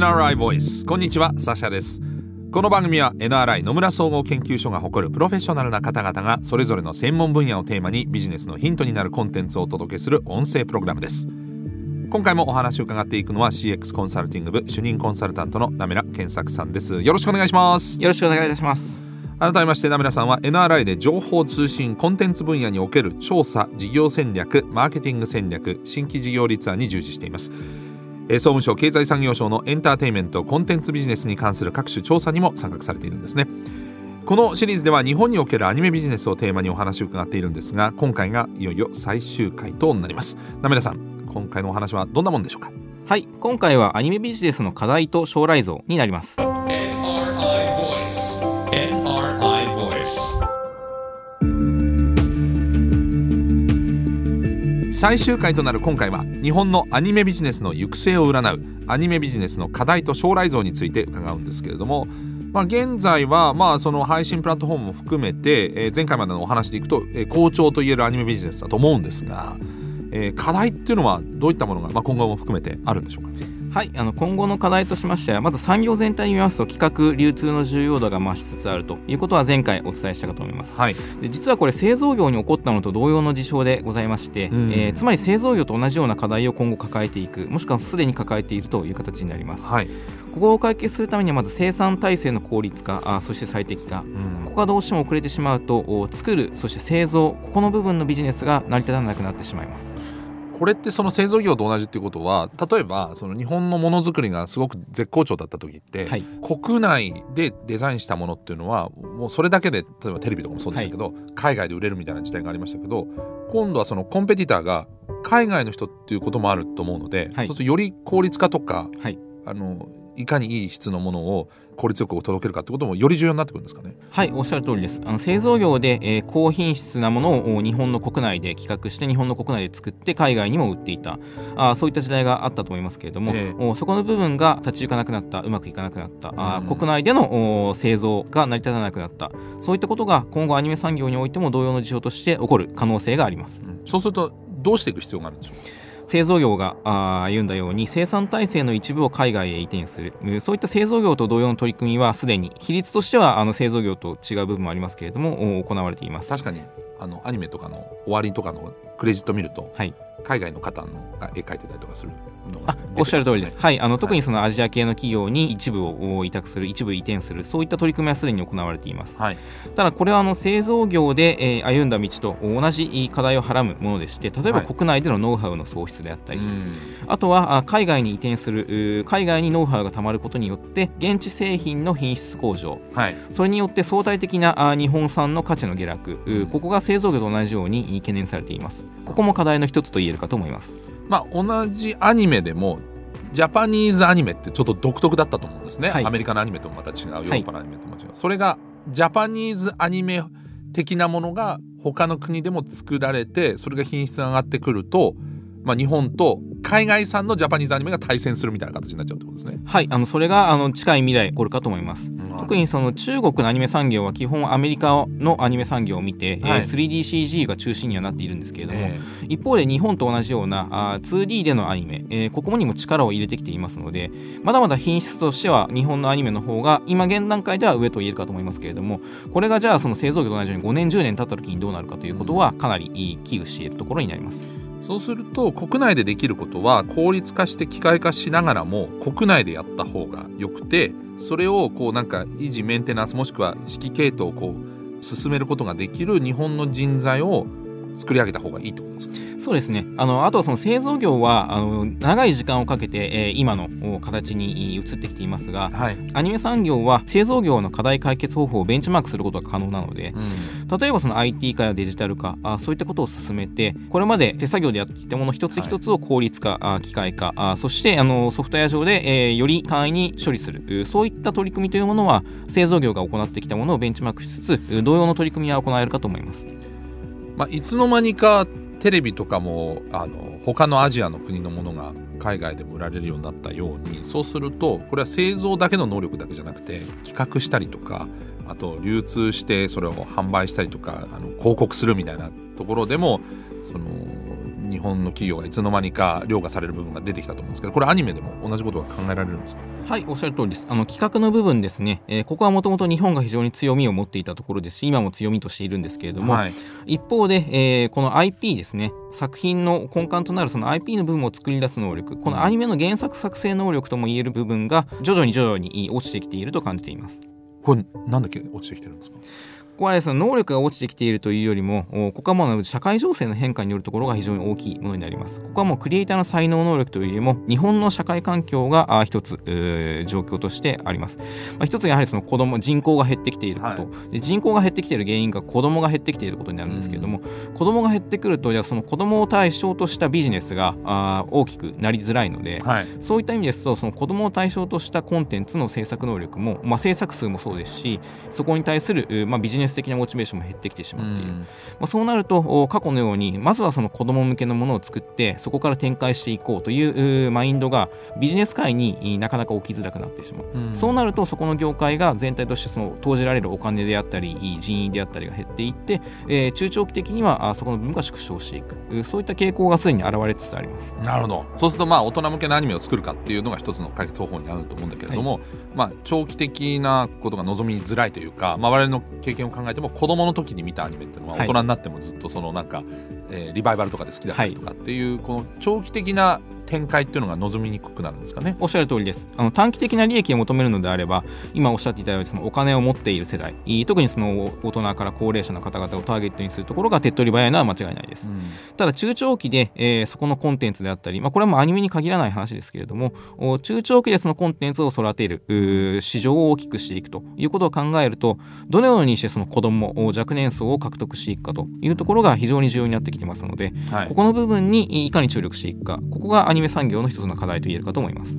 NRI ボイス。こんにちはサシャです。この番組は NRI 野村総合研究所が誇るプロフェッショナルな方々がそれぞれの専門分野をテーマにビジネスのヒントになるコンテンツをお届けする音声プログラムです。今回もお話を伺っていくのは CX コンサルティング部主任コンサルタントの名村健作さんです。よろしくお願いします。よろしくお願いいたします。改めまして名村さんは NRI で情報通信コンテンツ分野における調査事業戦略マーケティング戦略新規事業立案に従事しています総務省経済産業省のエンターテインメントコンテンツビジネスに関する各種調査にも参画されているんですね。このシリーズでは日本におけるアニメビジネスをテーマにお話を伺っているんですが今回がいよいよ最終回となります。名村さん今回のお話はどんなもんでしょうか？はい今回はアニメビジネスの課題と将来像になります。最終回となる今回は日本のアニメビジネスの行く末を占うアニメビジネスの課題と将来像について伺うんですけれどもまあ、現在はまあその配信プラットフォームも含めて、えー、前回までのお話でいくと、えー、好調といえるアニメビジネスだと思うんですが、えー、課題っていうのはどういったものが、まあ、今後も含めてあるんでしょうか？はいあの今後の課題としましてはまず産業全体に見ますと企画流通の重要度が増しつつあるということは前回お伝えしたかと思います、はい、で実はこれ製造業に起こったのと同様の事象でございまして、うん、えー、つまり製造業と同じような課題を今後抱えていくもしくはすでに抱えているという形になります、はい、ここを解決するためにはまず生産体制の効率化あそして最適化、うん、ここがどうしても遅れてしまうと作るそして製造ここの部分のビジネスが成り立たなくなってしまいますこれってその製造業と同じっていうことは例えばその日本のものづくりがすごく絶好調だった時って、はい、国内でデザインしたものっていうのはもうそれだけで例えばテレビとかもそうでしたけど、はい、海外で売れるみたいな時代がありましたけど今度はそのコンペティターが海外の人っていうこともあると思うので、はい、そうするとより効率化とか、あのいかにいい質のものを効率よく届けるかってこともより重要になってくるんですかね。はいおっしゃる通りです。あの製造業で、えー、高品質なものを日本の国内で企画して日本の国内で作って海外にも売っていた。あそういった時代があったと思いますけれども、えー、そこの部分が立ち行かなくなったうまくいかなくなった、うん、あ国内での製造が成り立たなくなった。そういったことが今後アニメ産業においても同様の事象として起こる可能性があります、うん、そうするとどうしていく必要があるんでしょう？か製造業が歩んだように生産体制の一部を海外へ移転する。そういった製造業と同様の取り組みはすでに比率としてはあの製造業と違う部分もありますけれども行われています。確かにあのアニメとかの終わりとかのクレジット見ると、はい、海外の方のが絵描いてたりとかするあおっしゃる通りです、はい、あの特にそのアジア系の企業に一部を委託する一部移転するそういった取り組みはすでに行われています、はい、ただこれはあの製造業で、えー、歩んだ道と同じ課題をはらむものでして例えば国内でのノウハウの喪失であったり、はい、あとは海外に移転する海外にノウハウがたまることによって現地製品の品質向上、はい、それによって相対的な日本産の価値の下落、うん、ここが製造業と同じように懸念されています。ここも課題の一つと言えるかと思います。まあ、同じアニメでもジャパニーズアニメってちょっと独特だったと思うんですね、はい、アメリカのアニメともまた違うヨーロッパのアニメとも違う、はい、それがジャパニーズアニメ的なものが他の国でも作られてそれが品質が上がってくると、まあ、日本と海外産のジャパニーズアニメが対戦するみたいな形になっちゃうってことですね。はい、あのそれがあの近い未来起こるかと思います。うん、特にその中国のアニメ産業は基本アメリカのアニメ産業を見て、はい、えー、3DCG が中心にはなっているんですけれども、えー、一方で日本と同じようなあ 2D でのアニメ、えー、ここにも力を入れてきていますので、まだまだ品質としては日本のアニメの方が今現段階では上と言えるかと思いますけれども、これがじゃあその製造業と同じように5年10年経った時にどうなるかということはかなり危惧しているところになります。そうすると国内でできることは効率化して機械化しながらも国内でやった方がよくてそれをこうなんか維持メンテナンスもしくは指揮系統をこう進めることができる日本の人材を作り上げた方がいいってことですかそうですね。あのあとはその製造業はあの長い時間をかけて、えー、今の形に移ってきていますが、はい、アニメ産業は製造業の課題解決方法をベンチマークすることが可能なので、うん、例えばその IT 化やデジタル化あそういったことを進めてこれまで手作業でやってきたもの一つ一つを効率化、はい、機械化あそしてあのソフトウェア上で、えー、より簡易に処理する。そういった取り組みというものは製造業が行ってきたものをベンチマークしつつ同様の取り組みは行えるかと思います。まあ、いつの間にかテレビとかもあの他のアジアの国のものが海外でも売られるようになったようにそうするとこれは製造だけの能力だけじゃなくて企画したりとかあと流通してそれを販売したりとかあの広告するみたいなところでもその日本の企業がいつの間にか凌駕される部分が出てきたと思うんですけどこれアニメでも同じことが考えられるんですか？はいおっしゃる通りです。あの企画の部分ですね、えー、ここはもともと日本が非常に強みを持っていたところですし今も強みとしているんですけれども、はい、一方で、えー、この IP ですね。作品の根幹となるその IP の部分を作り出す能力このアニメの原作作成能力ともいえる部分が徐々に徐々に落ちてきていると感じていますこれなん。だっけ落ちてきてるんですかここはその能力が落ちてきているというよりもここはもう社会情勢の変化によるところが非常に大きいものになります。ここはもうクリエイターの才能能力というよりも日本の社会環境が一つ状況としてあります、まあ、一つやはりその子供人口が減ってきていること、はい、で人口が減ってきている原因が子供が減ってきていることになるんですけれども、うん、子供が減ってくるとじゃあその子供を対象としたビジネスがあ大きくなりづらいので、はい、そういった意味ですとその子供を対象としたコンテンツの制作能力も、まあ、制作数もそうですしそこに対する、まあ、ビジネス的なモチベーションも減ってきてしまっている、まあ、そうなると過去のようにまずはその子供向けのものを作ってそこから展開していこうというマインドがビジネス界になかなか起きづらくなってしまう、うん、そうなるとそこの業界が全体としてその投じられるお金であったり人員であったりが減っていって、えー、中長期的にはそこの部分が縮小していく。そういった傾向がすでに現れつつあります。なるほど。そうするとまあ大人向けのアニメを作るかっていうのが一つの解決方法になると思うんだけれども、はい、まあ、長期的なことが望みづらいというか、まあ、我々の経験を考えても子供の時に見たアニメっていうのは大人になってもずっとそのなんか、えー、リバイバルとかで好きだったりとかっていう、この長期的な展開っていうのが望みにくくなるんですかね？おっしゃる通りです。あの短期的な利益を求めるのであれば今おっしゃっていたようにそのお金を持っている世代特にその大人から高齢者の方々をターゲットにするところが手っ取り早いのは間違いないです、うん、ただ中長期で、えー、そこのコンテンツであったり、まあ、これはもうアニメに限らない話ですけれども中長期でそのコンテンツを育てる市場を大きくしていくということを考えるとどのようにしてその子ども若年層を獲得していくかというところが非常に重要になってきてますので、はい、ここの部分にいかに注力していくかここがアニメ産業の一つの課題と言えるかと思います。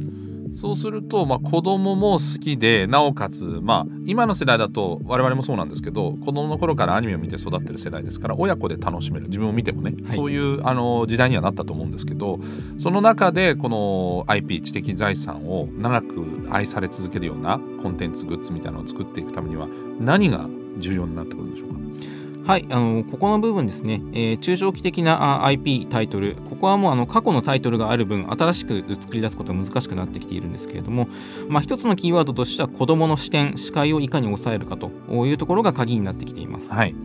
そうすると、まあ、子供も好きでなおかつ、まあ、今の世代だと我々もそうなんですけど子供の頃からアニメを見て育ってる世代ですから親子で楽しめる自分を見てもね、はい、そういうあの時代にはなったと思うんですけどその中でこの IP 知的財産を長く愛され続けるようなコンテンツグッズみたいなのを作っていくためには何が重要になってくるんでしょうか？はい、あのここの部分ですね、えー、中長期的な IP タイトル、ここはもうあの過去のタイトルがある分、新しく作り出すことが難しくなってきているんですけれども、まあ、一つのキーワードとしては、子どもの視点、視界をいかに抑えるかというところが鍵になってきています。はい。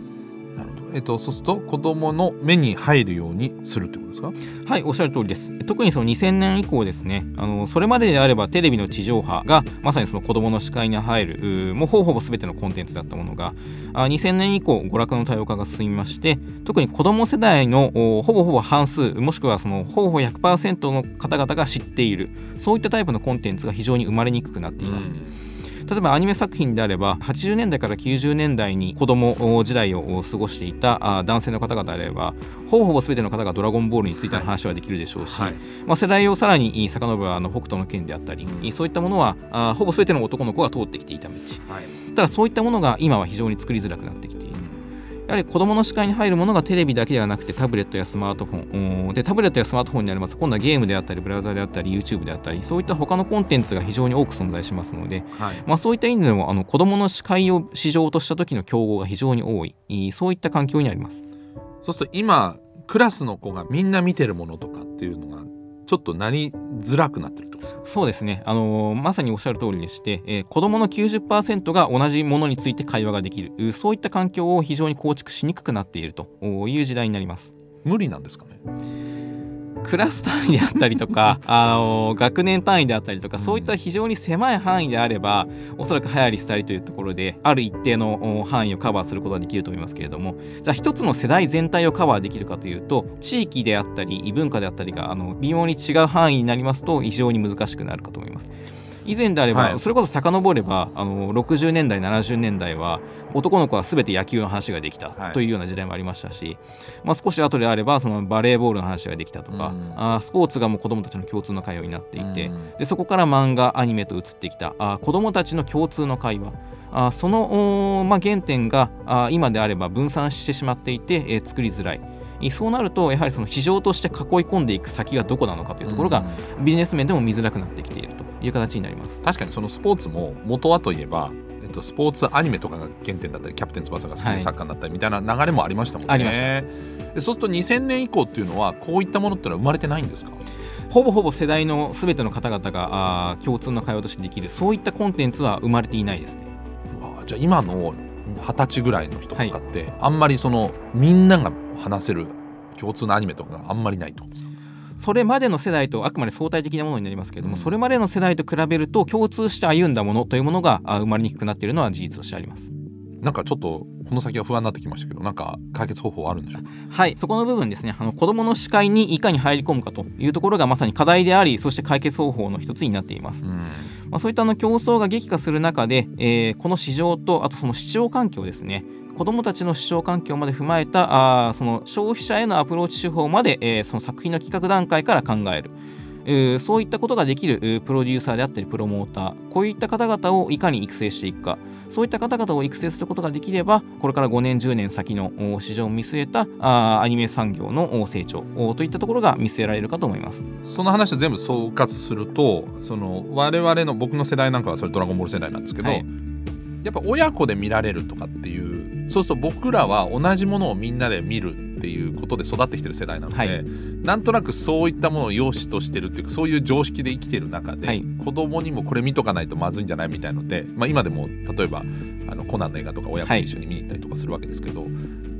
えっと、そうすると子どもの目に入るようにするってことですか？はいおっしゃる通りです。特にその2000年以降ですね。あのそれまでであればテレビの地上波がまさにその子どもの視界に入るもうほぼほぼ全てのコンテンツだったものがあ2000年以降娯楽の多様化が進みまして特に子ども世代のほぼほぼ半数もしくはそのほぼほぼ100%の方々が知っているそういったタイプのコンテンツが非常に生まれにくくなっています。うん例えばアニメ作品であれば80年代から90年代に子供時代を過ごしていた男性の方々であればほぼほぼ全ての方が「ドラゴンボール」についての話はできるでしょうし、はい、まあ、世代をさらに遡るあの北斗の拳であったり、うん、そういったものはあほぼ全ての男の子が通ってきていた道、はい、ただそういったものが今は非常に作りづらくなってきている。やはり子どもの視界に入るものがテレビだけではなくてタブレットやスマートフォン。でタブレットやスマートフォンになります。今度はゲームであったりブラウザであったり YouTube であったりそういった他のコンテンツが非常に多く存在しますので、はい、まあ、そういった意味でもあの子どもの視界を市場とした時の競合が非常に多い。そういった環境にあります。そうすると今クラスの子がみんな見てるものとかっていうのがちょっとなりづらくなってるってことですか？そうですね、あのー、まさにおっしゃる通りでして、えー、子どもの90%が同じものについて会話ができる。そういった環境を非常に構築しにくくなっているという時代になります。無理なんですかね？クラス単位であったりとか あの学年単位であったりとかそういった非常に狭い範囲であればおそらく流行り廃りというところである一定の範囲をカバーすることができると思いますけれどもじゃあ一つの世代全体をカバーできるかというと地域であったり異文化であったりがあの微妙に違う範囲になりますと非常に難しくなるかと思います。以前であれば、はい、それこそ遡ればあの60年代70年代は男の子は全て野球の話ができたというような時代もありましたし、はい、まあ、少し後であればそのバレーボールの話ができたとか、うん、あスポーツがもう子どもたちの共通の会話になっていて、うん、でそこから漫画アニメと移ってきたあ子どもたちの共通の会話あその、まあ、原点があ今であれば分散してしまっていて、えー、作りづらい。そうなるとやはりその市場として囲い込んでいく先がどこなのかというところがビジネス面でも見づらくなってきているという形になります。確かにそのスポーツも元はといえばえっと、スポーツアニメとかが原点だったりキャプテン翼が好きでサッカーになったりみたいな流れもありましたもんね。ありました。でそうすると2000年以降っていうのはこういったものってのは生まれてないんですか？ほぼほぼ世代のすべての方々があ共通の会話としてできるそういったコンテンツは生まれていないですね。じゃあ今の二十歳ぐらいの人とかって、はい、あんまりそのみんなが話せる共通のアニメとかがあんまりないと。それまでの世代とあくまで相対的なものになりますけれども、うん、それまでの世代と比べると共通して歩んだものというものが生まれにくくなっているのは事実としてあります。なんかちょっとこの先は不安になってきましたけどなんか解決方法はあるんでしょうか？はいそこの部分ですね。あの子どもの視界にいかに入り込むかというところがまさに課題でありそして解決方法の一つになっています、うん、まあ、そういったあの競争が激化する中で、えー、この市場とあとその視聴環境ですね子どもたちの視聴環境まで踏まえたあその消費者へのアプローチ手法まで、えー、その作品の企画段階から考える。そういったことができるプロデューサーであったりプロモーター。こういった方々をいかに育成していくか。そういった方々を育成することができればこれから5年10年先の市場を見据えたあアニメ産業の成長。といったところが見据えられるかと思います。その話を全部総括するとその我々の僕の世代なんかはそれドラゴンボール世代なんですけど、はい、やっぱ親子で見られるとかっていうそうすると僕らは同じものをみんなで見るっていうことで育ってきてる世代なので、はい、なんとなくそういったものを良しとしてるっていうかそういう常識で生きてる中で、はい、子供にもこれ見とかないとまずいんじゃないみたいので、まあ、今でも例えばあのコナンの映画とか親子で一緒に見に行ったりとかするわけですけど、はい、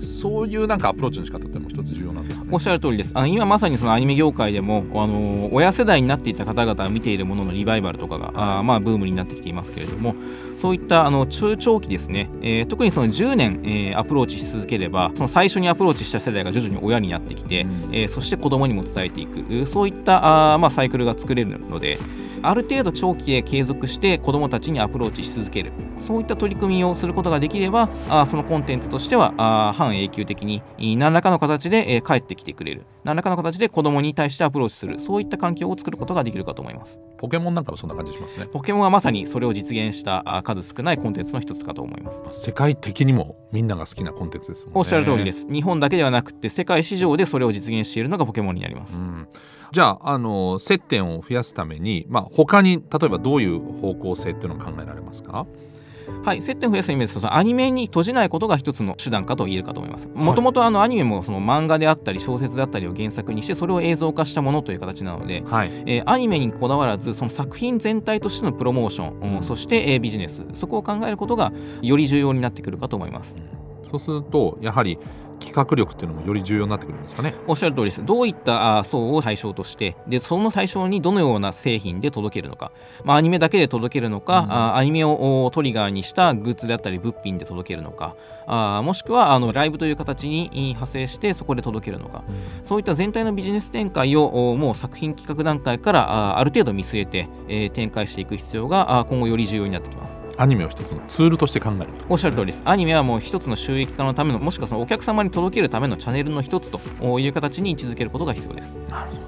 そういうなんかアプローチの仕方っても一つ重要なんですか、ね、おっしゃる通りです。あの今まさにそのアニメ業界でもあの親世代になっていた方々が見ているもののリバイバルとかがあまあブームになってきていますけれどもそういったあの中長期ですね、えー、特にその10年、えー、アプローチし続ければその最初にアプローチした世代が徐々に親になってきて、うん、えー、そして子供にも伝えていく。そういったあ、まあ、サイクルが作れるのである程度長期で継続して子どもたちにアプローチし続けるそういった取り組みをすることができればあそのコンテンツとしてはあ半永久的に何らかの形で、えー、帰ってきてくれる。何らかの形で子どもに対してアプローチする。そういった環境を作ることができるかと思います。ポケモンなんかもそんな感じしますね。ポケモンはまさにそれを実現した数少ないコンテンツの一つかと思います。世界的にもみんなが好きなコンテンツですもんね。おっしゃる通りです。日本だけではなくて世界市場でそれを実現しているのがポケモンになります、うん。じゃああの接点を増やすために、まあ、他に例えばどういう方向性っていうのを考えられますか？はい、接点を増やす意味ですとアニメに閉じないことが一つの手段かと言えるかと思います。もともとアニメもその漫画であったり小説であったりを原作にしてそれを映像化したものという形なので、はい、えー、アニメにこだわらずその作品全体としてのプロモーション、うん、そして、えー、ビジネスそこを考えることがより重要になってくるかと思います。そうするとやはり企画力っていうのもより重要になってくるんですかね。おっしゃる通りです。どういった層を対象としてでその対象にどのような製品で届けるのか、まあ、アニメだけで届けるのか、うん、あアニメをトリガーにしたグッズであったり物品で届けるのか。あもしくはあのライブという形に派生してそこで届けるのか、うん、そういった全体のビジネス展開をもう作品企画段階からあある程度見据えて、えー、展開していく必要が今後より重要になってきます。アニメを一つのツールとして考えるおっしゃる通りです。アニメはもう一つの収益化のためのもしくはそのお客様に届けるためのチャンネルの一つという形に位置づけることが必要です。なるほど。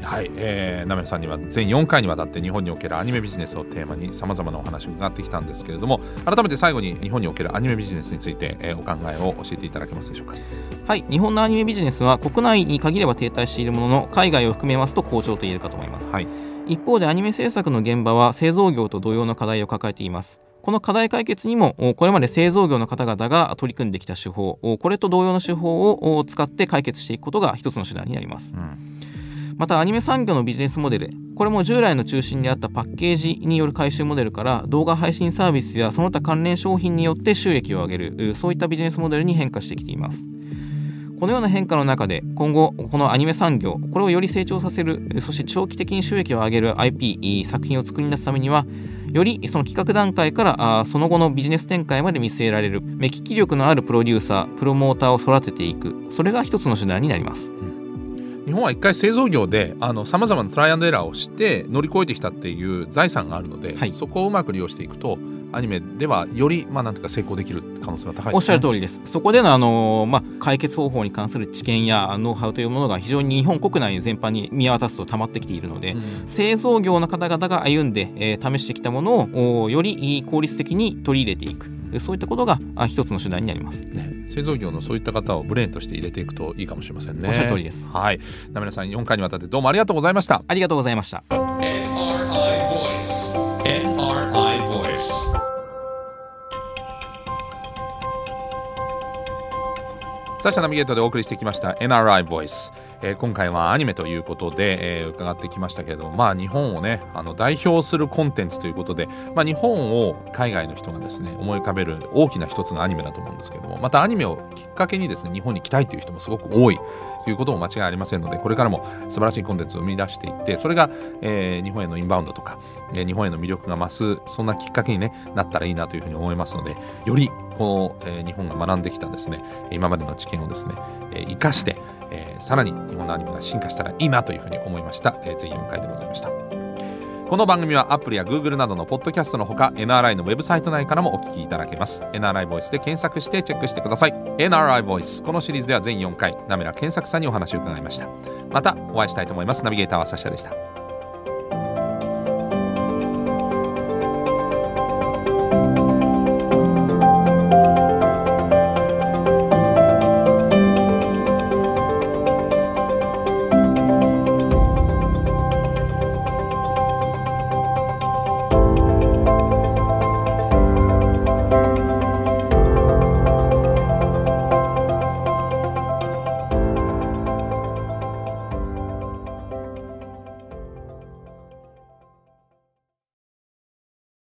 はい、えー、ナメさんには全4回にわたって日本におけるアニメビジネスをテーマにさまざまなお話を伺ってきたんですけれども改めて最後に日本におけるアニメビジネスについて、えー、お考えを教えていただけますでしょうか？はい。日本のアニメビジネスは国内に限れば停滞しているものの海外を含めますと好調と言えるかと思います、はい、一方でアニメ制作の現場は製造業と同様の課題を抱えていますこの課題解決にもこれまで製造業の方々が取り組んできた手法これと同様の手法を使って解決していくことが一つの手段になります、うん、またアニメ産業のビジネスモデルこれも従来の中心であったパッケージによる回収モデルから動画配信サービスやその他関連商品によって収益を上げるそういったビジネスモデルに変化してきています。このような変化の中で今後このアニメ産業これをより成長させるそして長期的に収益を上げる IP 作品を作り出すためにはよりその企画段階からあその後のビジネス展開まで見据えられる目利き力のあるプロデューサープロモーターを育てていくそれが一つの手段になります。日本は一回製造業でさまざまなトライアンドエラーをして乗り越えてきたっていう財産があるので、はい、そこをうまく利用していくとアニメではよりまあなんとか成功できる可能性が高いね、おっしゃる通りです。そこでのあの、まあ、解決方法に関する知見やノウハウというものが非常に日本国内全般に見渡すと溜まってきているので、うん、製造業の方々が歩んで、えー、試してきたものをより効率的に取り入れていくそういったことが一つの手段になります、ね、製造業のそういった方をブレーンとして入れていくといいかもしれませんね。おっしゃる通りです。はい。名村さん4回にわたってどうもありがとうございました。ありがとうございました。NRI Voice NRI Voice サシャナビゲートでお送りしてきました NRI Voice えー、今回はアニメということで、えー、伺ってきましたけれどもまあ日本をねあの代表するコンテンツということで、まあ、日本を海外の人がですね思い浮かべる大きな一つのアニメだと思うんですけどもまたアニメをきっかけにですね日本に来たいという人もすごく多い。いうことも間違いありませんのでこれからも素晴らしいコンテンツを生み出していってそれが、えー、日本へのインバウンドとか、えー、日本への魅力が増すそんなきっかけに、ね、なったらいいなというふうに思いますのでよりこの、えー、日本が学んできたですね今までの知見をですね、えー、生かして、えー、さらに日本のアニメが進化したらいいなというふうに思いました、えー、全4回でございました。この番組はアプリやグーグルなどのポッドキャストのほか NRI のウェブサイト内からもお聞きいただけます。NRI ボイスで検索してチェックしてください。NRI ボイス。このシリーズでは全4回なめら検索さんにお話を伺いました。またお会いしたいと思います。ナビゲーターはサシャでした。